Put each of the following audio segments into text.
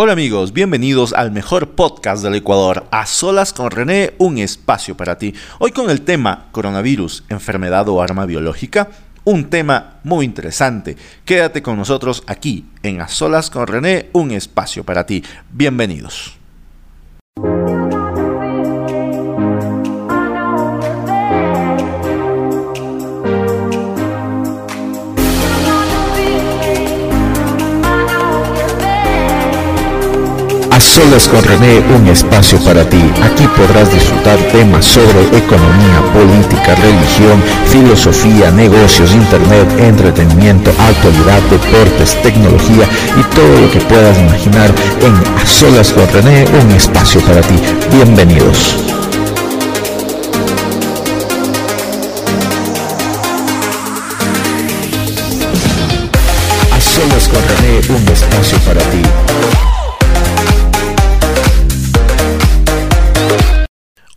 Hola amigos, bienvenidos al mejor podcast del Ecuador, A Solas con René, un espacio para ti. Hoy con el tema coronavirus, enfermedad o arma biológica, un tema muy interesante. Quédate con nosotros aquí en A Solas con René, un espacio para ti. Bienvenidos. Solas con René, un espacio para ti. Aquí podrás disfrutar temas sobre economía, política, religión, filosofía, negocios, internet, entretenimiento, actualidad, deportes, tecnología y todo lo que puedas imaginar en A Solas con René, un espacio para ti. Bienvenidos. A Solas con René, un espacio para ti.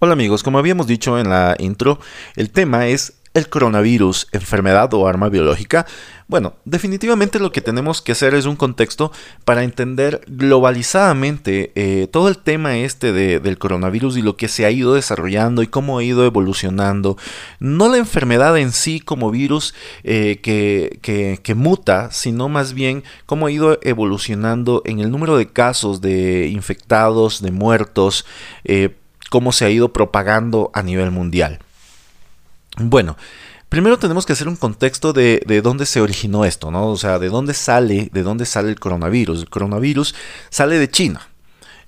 Hola amigos, como habíamos dicho en la intro, el tema es el coronavirus, enfermedad o arma biológica. Bueno, definitivamente lo que tenemos que hacer es un contexto para entender globalizadamente eh, todo el tema este del coronavirus y lo que se ha ido desarrollando y cómo ha ido evolucionando. No la enfermedad en sí como virus eh, que, que, muta, sino más bien cómo ha ido evolucionando en el número de casos de infectados, de muertos. Eh, cómo se ha ido propagando a nivel mundial. Bueno, primero tenemos que hacer un contexto de, de, dónde se originó esto, ¿no? O sea, de dónde sale, de dónde sale el coronavirus. El coronavirus sale de China.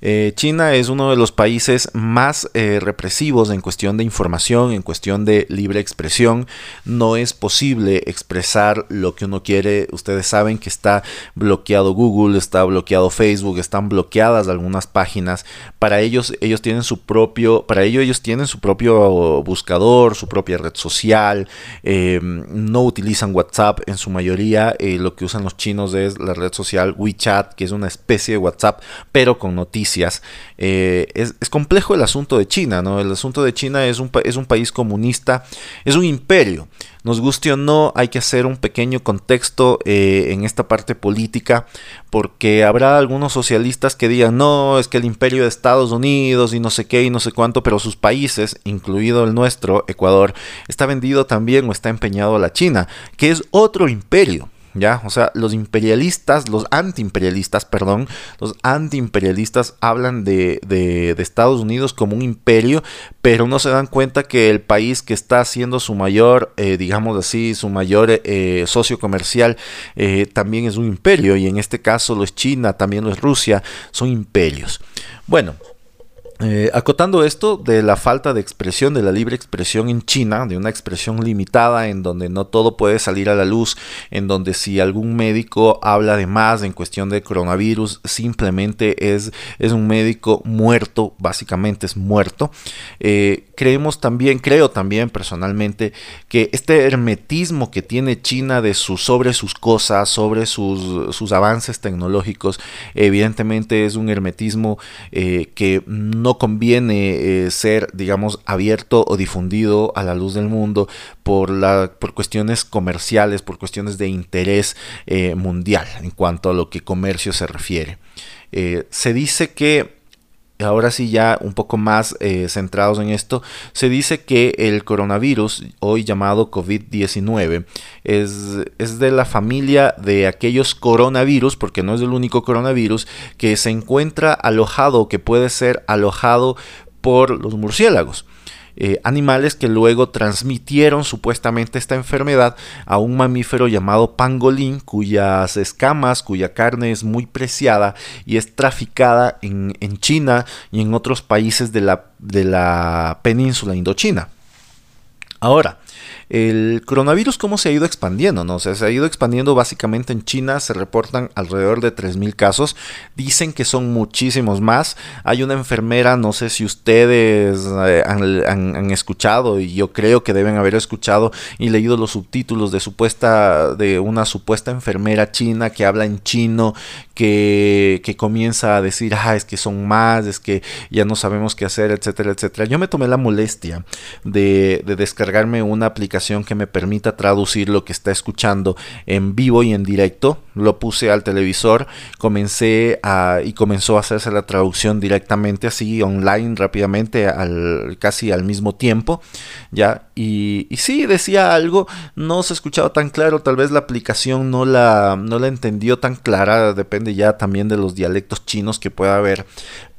Eh, China es uno de los países más eh, represivos en cuestión de información, en cuestión de libre expresión. No es posible expresar lo que uno quiere. Ustedes saben que está bloqueado Google, está bloqueado Facebook, están bloqueadas algunas páginas. Para ellos, ellos tienen su propio, para ello ellos tienen su propio buscador, su propia red social. Em, no utilizan WhatsApp en su mayoría. Eh, lo que usan los chinos es la red social WeChat, que es una especie de WhatsApp, pero con noticias eh, es, complejo el asunto de China, ¿no? El asunto de China es un, es un país comunista, es un imperio. Nos guste o no, hay que hacer un pequeño contexto eh, en esta parte política, porque habrá algunos socialistas que digan, no, es que el imperio de Estados Unidos y no sé qué y no sé cuánto, pero sus países, incluido el nuestro, Ecuador, está vendido también o está empeñado a la China, que es otro imperio. ¿Ya? O sea, los imperialistas, los antiimperialistas, perdón, los antiimperialistas hablan de, de, Estados Unidos como un imperio, pero no se dan cuenta que el país que está haciendo su mayor, eh, digamos así, su mayor eh, socio comercial, eh, también es un imperio, y en este caso lo es China, también lo es Rusia, son imperios. Bueno, eh, acotando esto de la falta de expresión, de la libre expresión en China, de una expresión limitada en donde no todo puede salir a la luz, en donde si algún médico habla de más en cuestión de coronavirus, simplemente es, es un médico muerto, básicamente es muerto. Eh, creemos también, creo también personalmente, que este hermetismo que tiene China de su, sobre sus cosas, sobre sus, sus avances tecnológicos, evidentemente es un hermetismo eh, que no conviene eh, ser, digamos, abierto o difundido a la luz del mundo por, la, por cuestiones comerciales, por cuestiones de interés eh, mundial en cuanto a lo que comercio se refiere. Eh, se dice que ahora sí ya un poco más eh, centrados en esto, se dice que el coronavirus, hoy llamado COVID-19, es, es, de la familia de aquellos coronavirus, porque no es el único coronavirus, que se encuentra alojado, que puede ser alojado por los murciélagos. Eh, animales que luego transmitieron supuestamente esta enfermedad a un mamífero llamado pangolín, cuyas escamas, cuya carne es muy preciada y es traficada en, en China y en otros países de la, de la península indochina. Ahora, el coronavirus cómo se ha ido expandiendo, ¿no? O sea, se ha ido expandiendo básicamente en China, se reportan alrededor de 3.000 casos, dicen que son muchísimos más. Hay una enfermera, no sé si ustedes eh, han, escuchado, y yo creo que deben haber escuchado y leído los subtítulos de supuesta, de una supuesta enfermera china que habla en chino, que, que comienza a decir, ah, es que son más, es que ya no sabemos qué hacer, etcétera, etcétera. Yo me tomé la molestia de, de descargarme una aplicación que me permita traducir lo que está escuchando en vivo y en directo. Lo puse al televisor, comencé a, y comenzó a hacerse la traducción directamente así online rápidamente al, casi al mismo tiempo. Ya, y, y sí, decía algo, no se escuchaba tan claro, tal vez la aplicación no la, no la entendió tan clara, depende ya también de los dialectos chinos que pueda haber,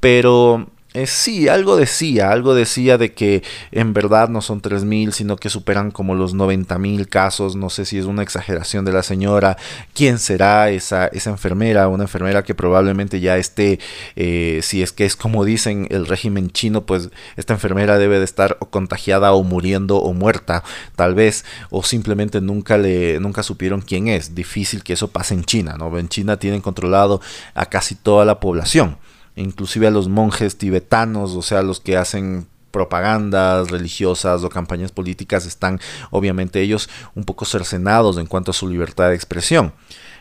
pero eh, sí, algo decía, algo decía de que en verdad no son 3.000, sino que superan como los 90.000 casos, no sé si es una exageración de la señora, quién será esa, esa enfermera, una enfermera que probablemente ya esté, eh, si es que es como dicen el régimen chino, pues esta enfermera debe de estar o contagiada o muriendo o muerta, tal vez, o simplemente nunca le, nunca supieron quién es, difícil que eso pase en China, ¿no? En China tienen controlado a casi toda la población inclusive a los monjes tibetanos, o sea, los que hacen propagandas religiosas o campañas políticas están obviamente ellos un poco cercenados en cuanto a su libertad de expresión.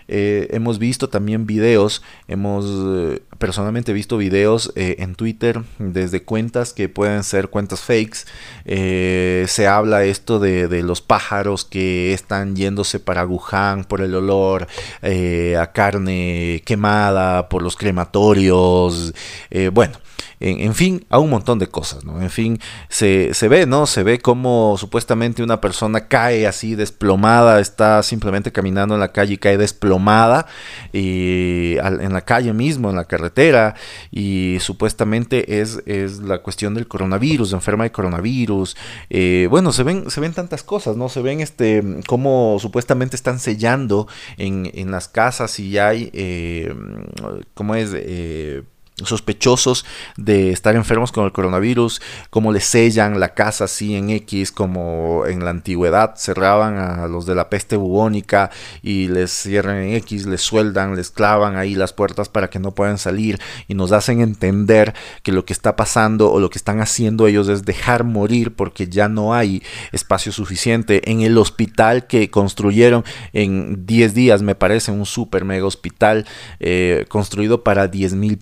Eh, hemos visto también videos, hemos eh, personalmente visto videos eh, en Twitter desde cuentas que pueden ser cuentas fakes. se habla esto de, los pájaros que están yéndose para Wuhan por el olor a carne quemada, por los crematorios. bueno en, fin, a un montón de cosas, ¿no? En fin, se, ve, ¿no? Se ve como supuestamente una persona cae así desplomada, está simplemente caminando en la calle y cae desplomada y en la calle mismo, en la carretera, y supuestamente es, es la cuestión del coronavirus, enferma de coronavirus. Eh, bueno, se ven, se ven tantas cosas, ¿no? Se ven este cómo supuestamente están sellando en, en las casas y hay, eh, ¿cómo es? Eh, sospechosos de estar enfermos con el coronavirus, como le sellan la casa así en X, como en la antigüedad cerraban a los de la peste bubónica y les cierran en X, les sueldan, les clavan ahí las puertas para que no puedan salir y nos hacen entender que lo que está pasando o lo que están haciendo ellos es dejar morir porque ya no hay espacio suficiente. En el hospital que construyeron en 10 días, me parece, un super mega hospital eh, construido para 10 mil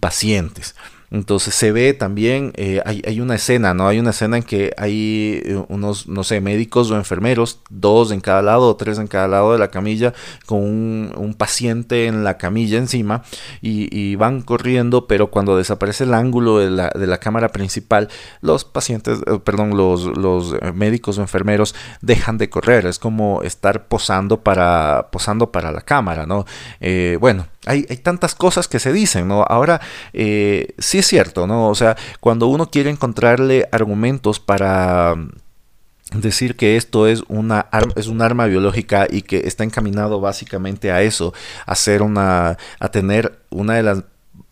Entonces se ve también, eh, hay, una escena, ¿no? Hay una escena en que hay eh, unos, no sé, médicos o enfermeros, dos en cada lado o tres en cada lado de la camilla, con un, paciente en la camilla encima y, van corriendo, pero cuando desaparece el ángulo de la, de la cámara principal, los pacientes, eh, perdón, los, los médicos o enfermeros dejan de correr. Es como estar posando para, posando para la cámara, ¿no? bueno hay, tantas cosas que se dicen, ¿no? Ahora, eh, sí es cierto, ¿no? O sea, cuando uno quiere encontrarle argumentos para decir que esto es una es un arma biológica y que está encaminado básicamente a eso, a ser una a tener una de las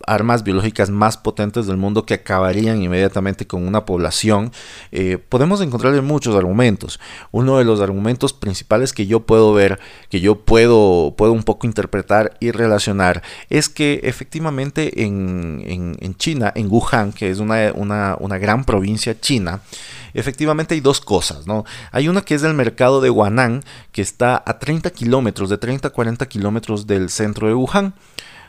armas biológicas más potentes del mundo que acabarían inmediatamente con una población, eh, podemos encontrarle muchos argumentos. Uno de los argumentos principales que yo puedo ver, que yo puedo, puedo un poco interpretar y relacionar, es que efectivamente en, China, en Wuhan, que es una, una, gran provincia china, efectivamente hay dos cosas, ¿no? Hay una que es el mercado de Guanán, que está a 30 kilómetros, de 30 a 40 kilómetros del centro de Wuhan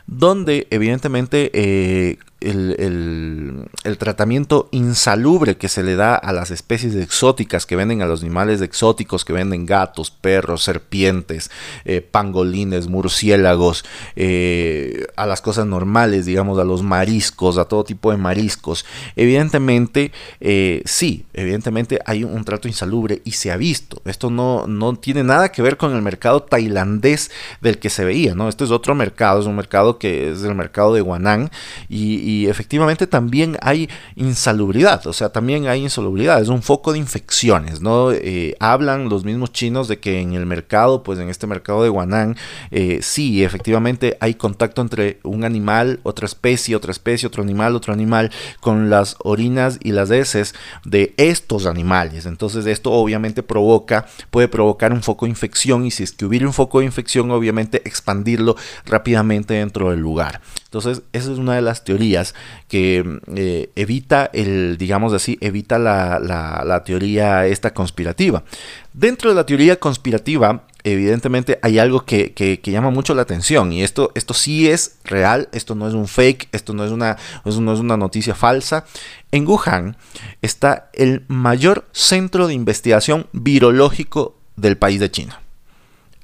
donde evidentemente eh, el, tratamiento insalubre que se le da a las especies exóticas que venden a los animales exóticos, que venden gatos, perros, serpientes, eh, pangolines, murciélagos, eh, a las cosas normales, digamos, a los mariscos, a todo tipo de mariscos. Evidentemente, eh, sí, evidentemente hay un, trato insalubre y se ha visto. Esto no, no tiene nada que ver con el mercado tailandés del que se veía, ¿no? Este es otro mercado, es un mercado que es el mercado de Guanán y efectivamente también hay insalubridad, o sea, también hay insalubridad, es un foco de infecciones, ¿no? Eh, hablan los mismos chinos de que en el mercado, pues en este mercado de Guanán, eh, sí, efectivamente hay contacto entre un animal, otra especie, otra especie, otro animal, otro animal, con las orinas y las heces de estos animales. Entonces esto obviamente provoca, puede provocar un foco de infección y si es que hubiera un foco de infección, obviamente expandirlo rápidamente dentro del lugar. Entonces, esa es una de las teorías que eh, evita el, digamos así, evita la, la, teoría esta conspirativa. Dentro de la teoría conspirativa evidentemente hay algo que, llama mucho la atención y esto, esto sí es real, esto no es un fake, esto no es, una, no es una noticia falsa. En Wuhan está el mayor centro de investigación virológico del país de China.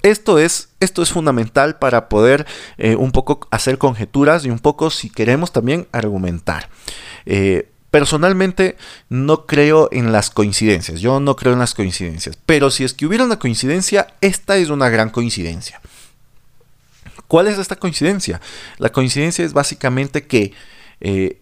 Esto es, esto es fundamental para poder eh, un poco hacer conjeturas y un poco, si queremos, también argumentar. Eh, personalmente no creo en las coincidencias, yo no creo en las coincidencias, pero si es que hubiera una coincidencia, esta es una gran coincidencia. ¿Cuál es esta coincidencia? La coincidencia es básicamente que eh,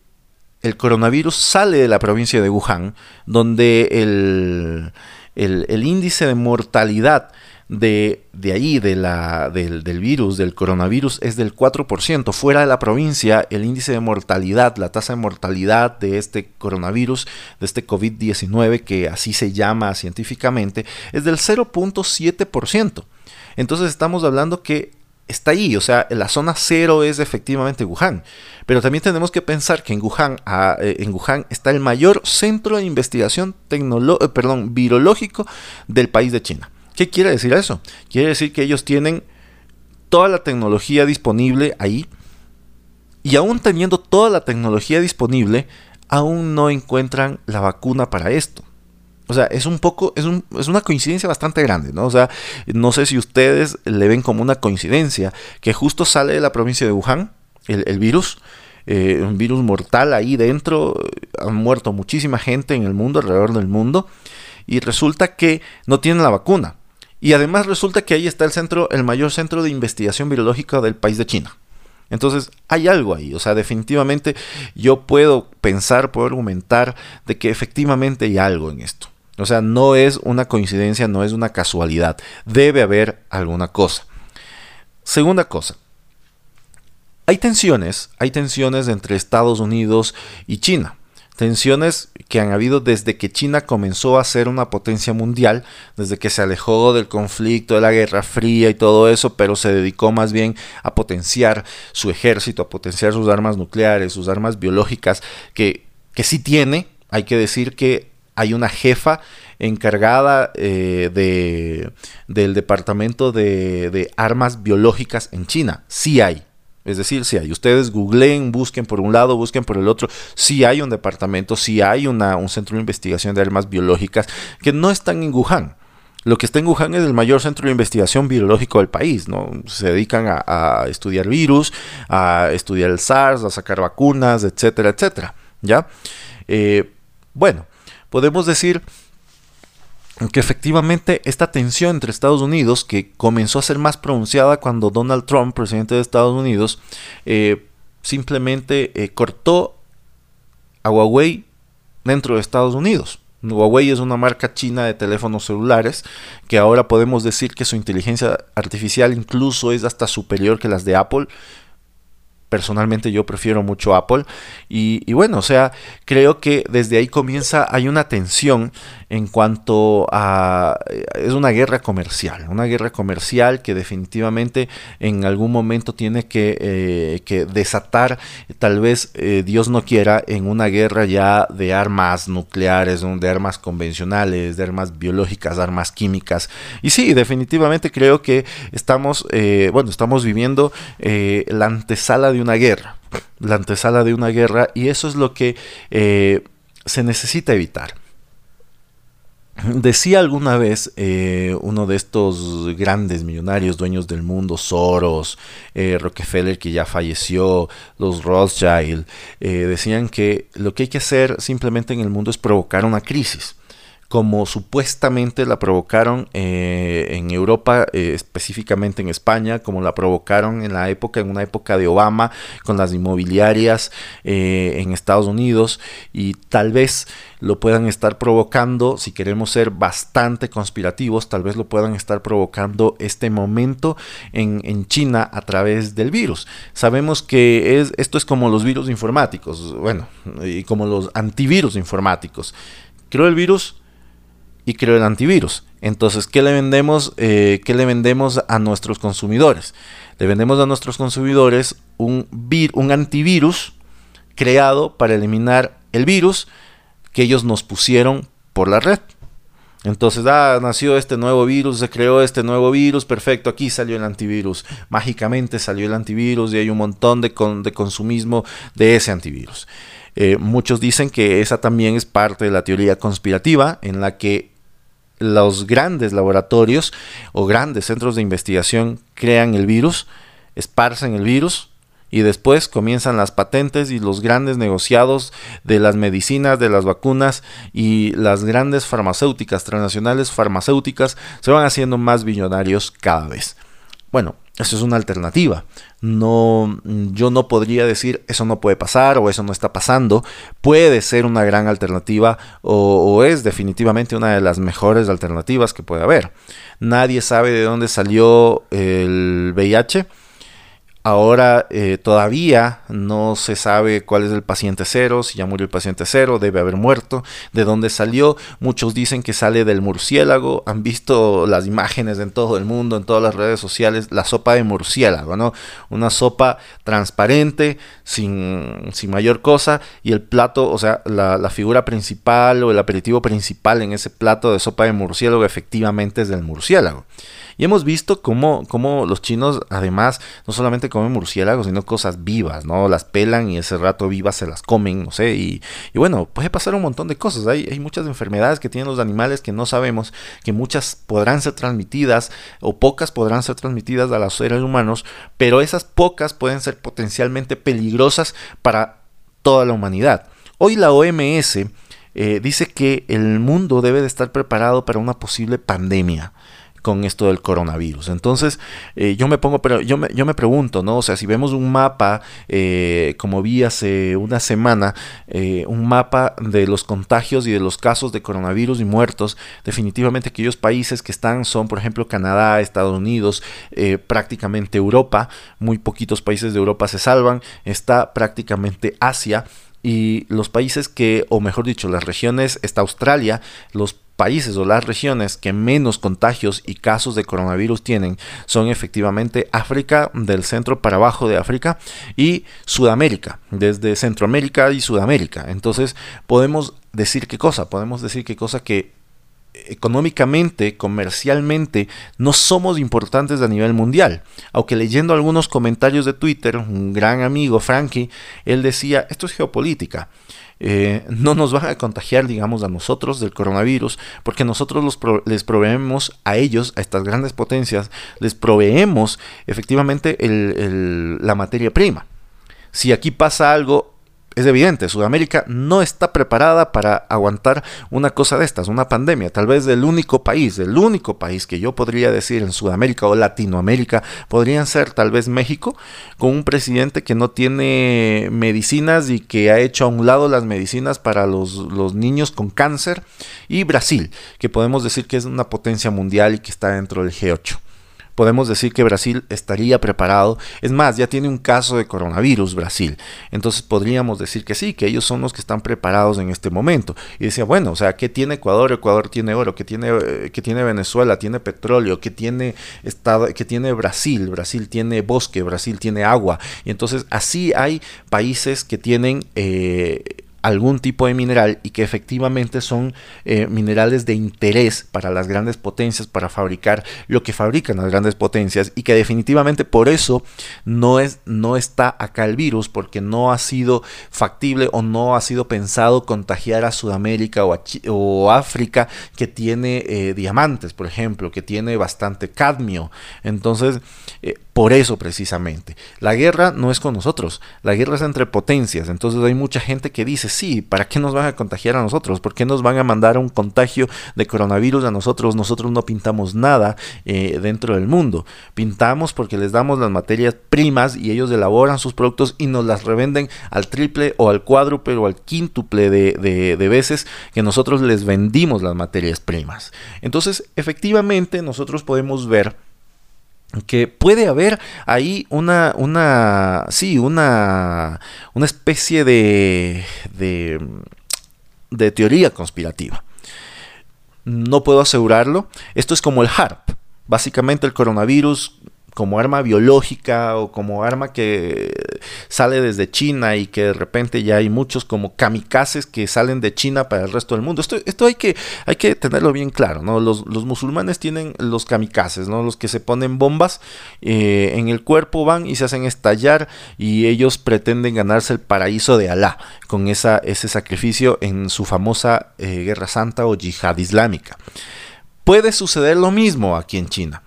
el coronavirus sale de la provincia de Wuhan, donde el, el índice de mortalidad de, de ahí, de la, del, del, virus, del coronavirus, es del 4%. Fuera de la provincia, el índice de mortalidad, la tasa de mortalidad de este coronavirus, de este COVID-19, que así se llama científicamente, es del 0.7%. Entonces estamos hablando que está ahí, o sea, la zona cero es efectivamente Wuhan. Pero también tenemos que pensar que en Wuhan, ah, eh, en Wuhan está el mayor centro de investigación eh, perdón, virológico del país de China. ¿Qué quiere decir eso? Quiere decir que ellos tienen toda la tecnología disponible ahí y aún teniendo toda la tecnología disponible, aún no encuentran la vacuna para esto. O sea, es un poco, es, es, una coincidencia bastante grande, ¿no? O sea, no sé si ustedes le ven como una coincidencia que justo sale de la provincia de Wuhan el, virus, eh, un virus mortal ahí dentro, han muerto muchísima gente en el mundo, alrededor del mundo, y resulta que no tienen la vacuna. Y además resulta que ahí está el centro, el mayor centro de investigación virológica del país de China. Entonces hay algo ahí, o sea, definitivamente yo puedo pensar, puedo argumentar de que efectivamente hay algo en esto. O sea, no es una coincidencia, no es una casualidad, debe haber alguna cosa. Segunda cosa, hay tensiones, hay tensiones entre Estados Unidos y China. Tensiones que han habido desde que China comenzó a ser una potencia mundial, desde que se alejó del conflicto, de la Guerra Fría y todo eso, pero se dedicó más bien a potenciar su ejército, a potenciar sus armas nucleares, sus armas biológicas, que, que sí tiene, hay que decir que hay una jefa encargada eh, de, del departamento de, de armas biológicas en China, sí hay, es decir, si hay, ustedes googleen, busquen por un lado, busquen por el otro, si hay un departamento, si hay una, un centro de investigación de armas biológicas que no están en Wuhan. Lo que está en Wuhan es el mayor centro de investigación biológico del país, ¿no? Se dedican a, estudiar virus, a estudiar el SARS, a sacar vacunas, etcétera, etcétera, ¿ya? Eh, bueno, podemos decir que efectivamente esta tensión entre Estados Unidos, que comenzó a ser más pronunciada cuando Donald Trump, presidente de Estados Unidos, eh, simplemente eh, cortó a Huawei dentro de Estados Unidos. Huawei es una marca china de teléfonos celulares que ahora podemos decir que su inteligencia artificial incluso es hasta superior que las de Apple personalmente yo prefiero mucho Apple. Y, bueno o sea creo que desde ahí comienza hay una tensión en cuanto a es una guerra comercial una guerra comercial que definitivamente en algún momento tiene que, eh, desatar. Tal vez eh, Dios no quiera en una guerra ya de armas nucleares de armas convencionales de armas biológicas armas químicas. Y sí definitivamente creo que estamos eh, bueno estamos viviendo la antesala de una guerra, la antesala de una guerra, y eso es lo que eh, se necesita evitar. Decía alguna vez eh, uno de estos grandes millonarios, dueños del mundo, Soros, eh, Rockefeller que ya falleció, los Rothschild, decían que lo que hay que hacer simplemente en el mundo es provocar una crisis como supuestamente la provocaron eh, en Europa, eh, específicamente en España, como la provocaron en la época, en una época de Obama, con las inmobiliarias eh, en Estados Unidos, y tal vez lo puedan estar provocando, si queremos ser bastante conspirativos, tal vez lo puedan estar provocando este momento en, en China a través del virus. Sabemos que es, esto es como los virus informáticos, bueno, y como los antivirus informáticos. Creo el virus y creo el antivirus. Entonces, ¿qué le vendemos? Eh, ¿Qué le vendemos a nuestros consumidores? Le vendemos a nuestros consumidores un, un antivirus creado para eliminar el virus que ellos nos pusieron por la red. Entonces, ah, nació este nuevo virus, se creó este nuevo virus, perfecto, aquí salió el antivirus. Mágicamente salió el antivirus y hay un montón de, de consumismo de ese antivirus. Eh, muchos dicen que esa también es parte de la teoría conspirativa en la que los grandes laboratorios o grandes centros de investigación crean el virus, esparcen el virus y después comienzan las patentes y los grandes negociados de las medicinas, de las vacunas y las grandes farmacéuticas, transnacionales farmacéuticas, se van haciendo más billonarios cada vez. Bueno, eso es una alternativa. No, yo no podría decir eso no puede pasar o eso no está pasando. Puede ser una gran alternativa o, o, es definitivamente una de las mejores alternativas que puede haber. Nadie sabe de dónde salió el VIH Ahora eh, todavía no se sabe cuál es el paciente cero, si ya murió el paciente cero, debe haber muerto, de dónde salió. Muchos dicen que sale del murciélago. Han visto las imágenes en todo el mundo, en todas las redes sociales, la sopa de murciélago, ¿no? Una sopa transparente, sin, sin mayor cosa, y el plato, o sea, la, la figura principal o el aperitivo principal en ese plato de sopa de murciélago efectivamente es del murciélago. Y hemos visto cómo, cómo los chinos, además, no solamente comen murciélagos, sino cosas vivas, ¿no? Las pelan y ese rato vivas se las comen, no sé. Y, y bueno, puede pasar un montón de cosas. Hay, hay muchas enfermedades que tienen los animales que no sabemos, que muchas podrán ser transmitidas o pocas podrán ser transmitidas a los seres humanos, pero esas pocas pueden ser potencialmente peligrosas para toda la humanidad. Hoy la OMS eh, dice que el mundo debe de estar preparado para una posible pandemia con esto del coronavirus. Entonces, eh, yo me pongo, pero yo me, yo me pregunto, ¿no? O sea, si vemos un mapa, eh, como vi hace una semana, eh, un mapa de los contagios y de los casos de coronavirus y muertos, definitivamente aquellos países que están son, por ejemplo, Canadá, Estados Unidos, prácticamente Europa, muy poquitos países de Europa se salvan, está prácticamente Asia y los países que, o mejor dicho, las regiones, está Australia, los países o las regiones que menos contagios y casos de coronavirus tienen son efectivamente África, del centro para abajo de África y Sudamérica, desde Centroamérica y Sudamérica. Entonces podemos decir qué cosa, podemos decir qué cosa que económicamente, comercialmente, no somos importantes a nivel mundial. Aunque leyendo algunos comentarios de Twitter, un gran amigo, Frankie, él decía, esto es geopolítica. Eh, no nos van a contagiar, digamos, a nosotros del coronavirus, porque nosotros les proveemos a ellos, a estas grandes potencias, les proveemos efectivamente la materia prima. Si aquí pasa algo, es evidente, Sudamérica no está preparada para aguantar una cosa de estas, una pandemia. Tal vez el único país, el único país que yo podría decir en Sudamérica o Latinoamérica podrían ser tal vez México, con un presidente que no tiene medicinas y que ha hecho a un lado las medicinas para los, los niños con cáncer, y Brasil, que podemos decir que es una potencia mundial y que está dentro del G8 podemos decir que Brasil estaría preparado. Es más, ya tiene un caso de coronavirus Brasil. Entonces podríamos decir que sí, que ellos son los que están preparados en este momento. Y decía, bueno, o sea, ¿qué tiene Ecuador? Ecuador tiene oro. ¿Qué tiene, eh, tiene Venezuela? Tiene petróleo. ¿Qué tiene, estado, ¿Qué tiene Brasil? Brasil tiene bosque, Brasil tiene agua. Y entonces así hay países que tienen... Eh, algún tipo de mineral y que efectivamente son eh, minerales de interés para las grandes potencias, para fabricar lo que fabrican las grandes potencias y que definitivamente por eso no, es, no está acá el virus, porque no ha sido factible o no ha sido pensado contagiar a Sudamérica o, o África que tiene eh, diamantes, por ejemplo, que tiene bastante cadmio. Entonces, eh, por eso precisamente, la guerra no es con nosotros, la guerra es entre potencias. Entonces hay mucha gente que dice, sí, ¿para qué nos van a contagiar a nosotros? ¿Por qué nos van a mandar un contagio de coronavirus a nosotros? Nosotros no pintamos nada eh, dentro del mundo. Pintamos porque les damos las materias primas y ellos elaboran sus productos y nos las revenden al triple o al cuádruple o al quíntuple de, de veces que nosotros les vendimos las materias primas. Entonces, efectivamente, nosotros podemos ver que puede haber ahí una, una, sí, una, una especie de, de, de teoría conspirativa. No puedo asegurarlo. Esto es como el HARP. Básicamente el coronavirus como arma biológica o como arma que sale desde China y que de repente ya hay muchos como kamikazes que salen de China para el resto del mundo. Esto, esto hay, que, hay que tenerlo bien claro, ¿no? Los, musulmanes tienen los kamikazes, ¿no? Los que se ponen bombas eh, en el cuerpo van y se hacen estallar y ellos pretenden ganarse el paraíso de Alá con esa, ese sacrificio en su famosa eh, Guerra Santa o Yihad Islámica. Puede suceder lo mismo aquí en China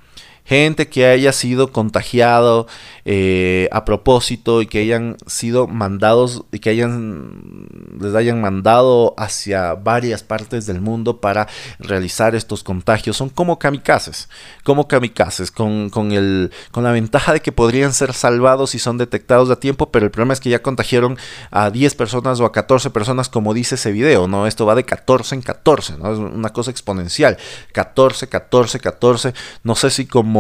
gente que haya sido contagiado eh, a propósito y que hayan sido mandados y que hayan les hayan mandado hacia varias partes del mundo para realizar estos contagios son como kamikazes como kamikazes con, con, el, con la ventaja de que podrían ser salvados si son detectados a tiempo pero el problema es que ya contagiaron a 10 personas o a 14 personas como dice ese video no esto va de 14 en 14 no es una cosa exponencial. 14 14 14 no sé si como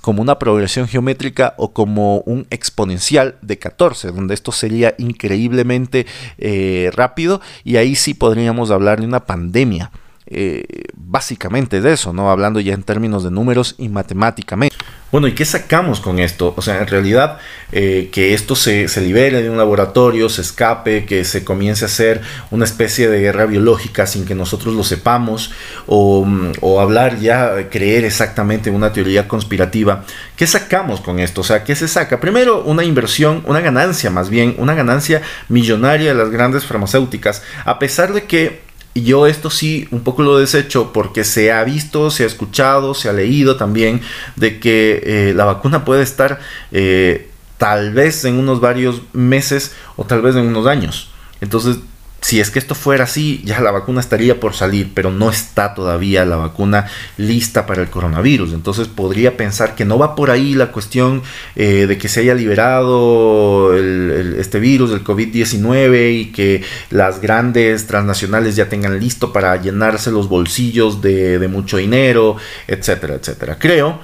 como, una progresión geométrica o como un exponencial de 14, donde esto sería increíblemente eh, rápido y ahí sí podríamos hablar de una pandemia. Eh, básicamente de eso, ¿no? Hablando ya en términos de números y matemáticamente. Bueno, ¿y qué sacamos con esto? O sea, en realidad eh, que esto se, libere de un laboratorio, se escape, que se comience a hacer una especie de guerra biológica sin que nosotros lo sepamos, o, o hablar ya, creer exactamente una teoría conspirativa. ¿Qué sacamos con esto? O sea, ¿qué se saca? Primero, una inversión, una ganancia más bien, una ganancia millonaria de las grandes farmacéuticas, a pesar de que y yo esto sí un poco lo desecho porque se ha visto, se ha escuchado, se ha leído también de que eh, la vacuna puede estar eh, tal vez en unos varios meses o tal vez en unos años. Entonces si es que esto fuera así, ya la vacuna estaría por salir, pero no está todavía la vacuna lista para el coronavirus. Entonces podría pensar que no va por ahí la cuestión eh, de que se haya liberado este virus del COVID-19 y que las grandes transnacionales ya tengan listo para llenarse los bolsillos de, de mucho dinero, etcétera, etcétera. Creo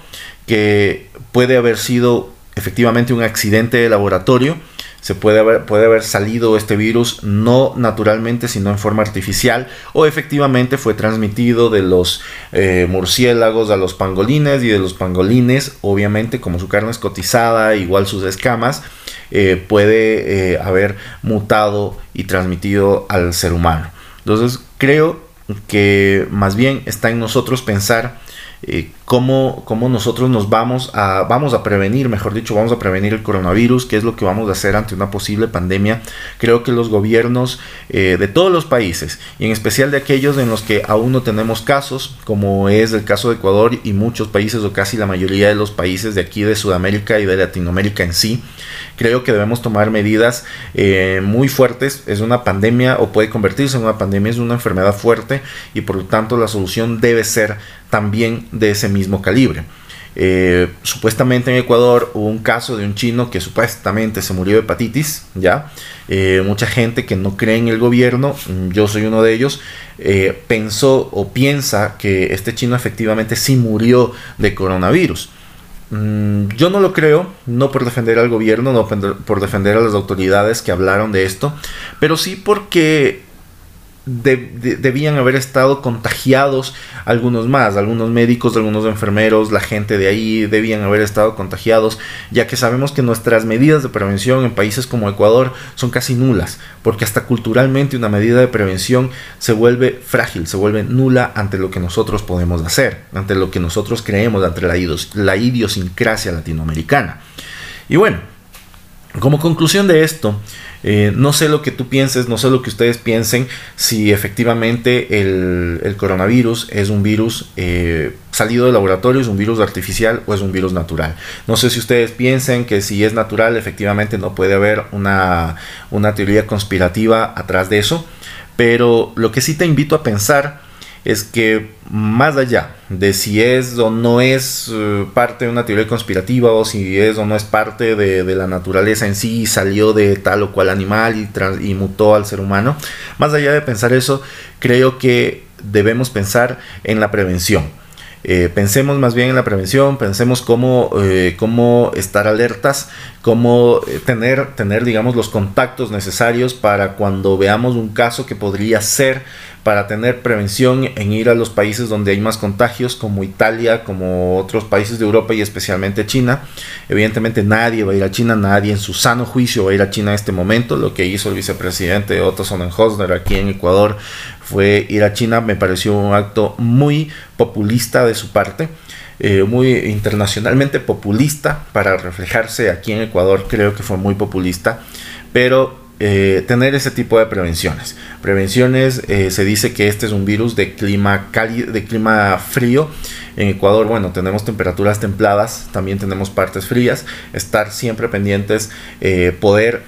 que puede haber sido efectivamente un accidente de laboratorio se puede haber, puede haber salido este virus no naturalmente, sino en forma artificial, o efectivamente fue transmitido de los eh, murciélagos a los pangolines y de los pangolines, obviamente como su carne es cotizada, igual sus escamas, eh, puede eh, haber mutado y transmitido al ser humano. Entonces creo que más bien está en nosotros pensar cómo, nosotros nos vamos a, vamos a prevenir, mejor dicho, vamos a prevenir el coronavirus, qué es lo que vamos a hacer ante una posible pandemia. Creo que los gobiernos eh, de todos los países, y en especial de aquellos en los que aún no tenemos casos, como es el caso de Ecuador y muchos países o casi la mayoría de los países de aquí de Sudamérica y de Latinoamérica en sí, creo que debemos tomar medidas eh, muy fuertes. Es una pandemia o puede convertirse en una pandemia, es una enfermedad fuerte y por lo tanto la solución debe ser también de ese calibre. Eh, supuestamente en Ecuador hubo un caso de un chino que supuestamente se murió de hepatitis, ¿ya? Eh, mucha gente que no cree en el gobierno, mm, yo soy uno de ellos, pensó o piensa que este chino efectivamente sí murió de coronavirus. Mm, yo no lo creo, no por defender al gobierno, no por defender a las autoridades que hablaron de esto, pero sí porque debían haber estado contagiados algunos más, algunos médicos, algunos enfermeros, la gente de ahí debían haber estado contagiados, ya que sabemos que nuestras medidas de prevención en países como Ecuador son casi nulas, porque hasta culturalmente una medida de prevención se vuelve frágil, se vuelve nula ante lo que nosotros podemos hacer, ante lo que nosotros creemos, ante la, la idiosincrasia latinoamericana. Y bueno, como conclusión de esto, eh, no sé lo que tú pienses, no sé lo que ustedes piensen, si efectivamente el, coronavirus es un virus eh, salido del laboratorio, es un virus artificial o es un virus natural. No sé si ustedes piensen que si es natural, efectivamente no puede haber una, una teoría conspirativa atrás de eso, pero lo que sí te invito a pensar es que más allá de si es o no es eh, parte de una teoría conspirativa o si es o no es parte de, la naturaleza en sí y salió de tal o cual animal y, mutó al ser humano, más allá de pensar eso, creo que debemos pensar en la prevención. Eh, pensemos más bien en la prevención, pensemos cómo, eh, cómo estar alertas, cómo tener, tener, digamos, los contactos necesarios para cuando veamos un caso que podría ser para tener prevención en ir a los países donde hay más contagios, como Italia, como otros países de Europa y especialmente China. Evidentemente nadie va a ir a China, nadie en su sano juicio va a ir a China en este momento. Lo que hizo el vicepresidente Otto Sonnenhosner aquí en Ecuador fue ir a China. Me pareció un acto muy populista de su parte. Eh, muy internacionalmente populista para reflejarse aquí en Ecuador creo que fue muy populista pero eh, tener ese tipo de prevenciones. Prevenciones, eh, se dice que este es un virus de clima cálido, de clima frío. En Ecuador, bueno, tenemos temperaturas templadas, también tenemos partes frías. Estar siempre pendientes, eh, poder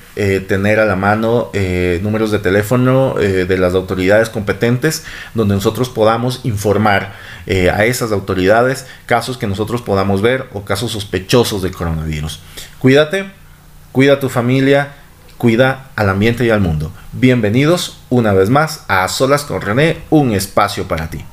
tener a la mano números de teléfono de las autoridades competentes, donde nosotros podamos informar a esas autoridades casos que nosotros podamos ver o casos sospechosos de coronavirus. Cuídate, cuida a tu familia cuida al ambiente y al mundo. Bienvenidos una vez más a Solas con René, un espacio para ti.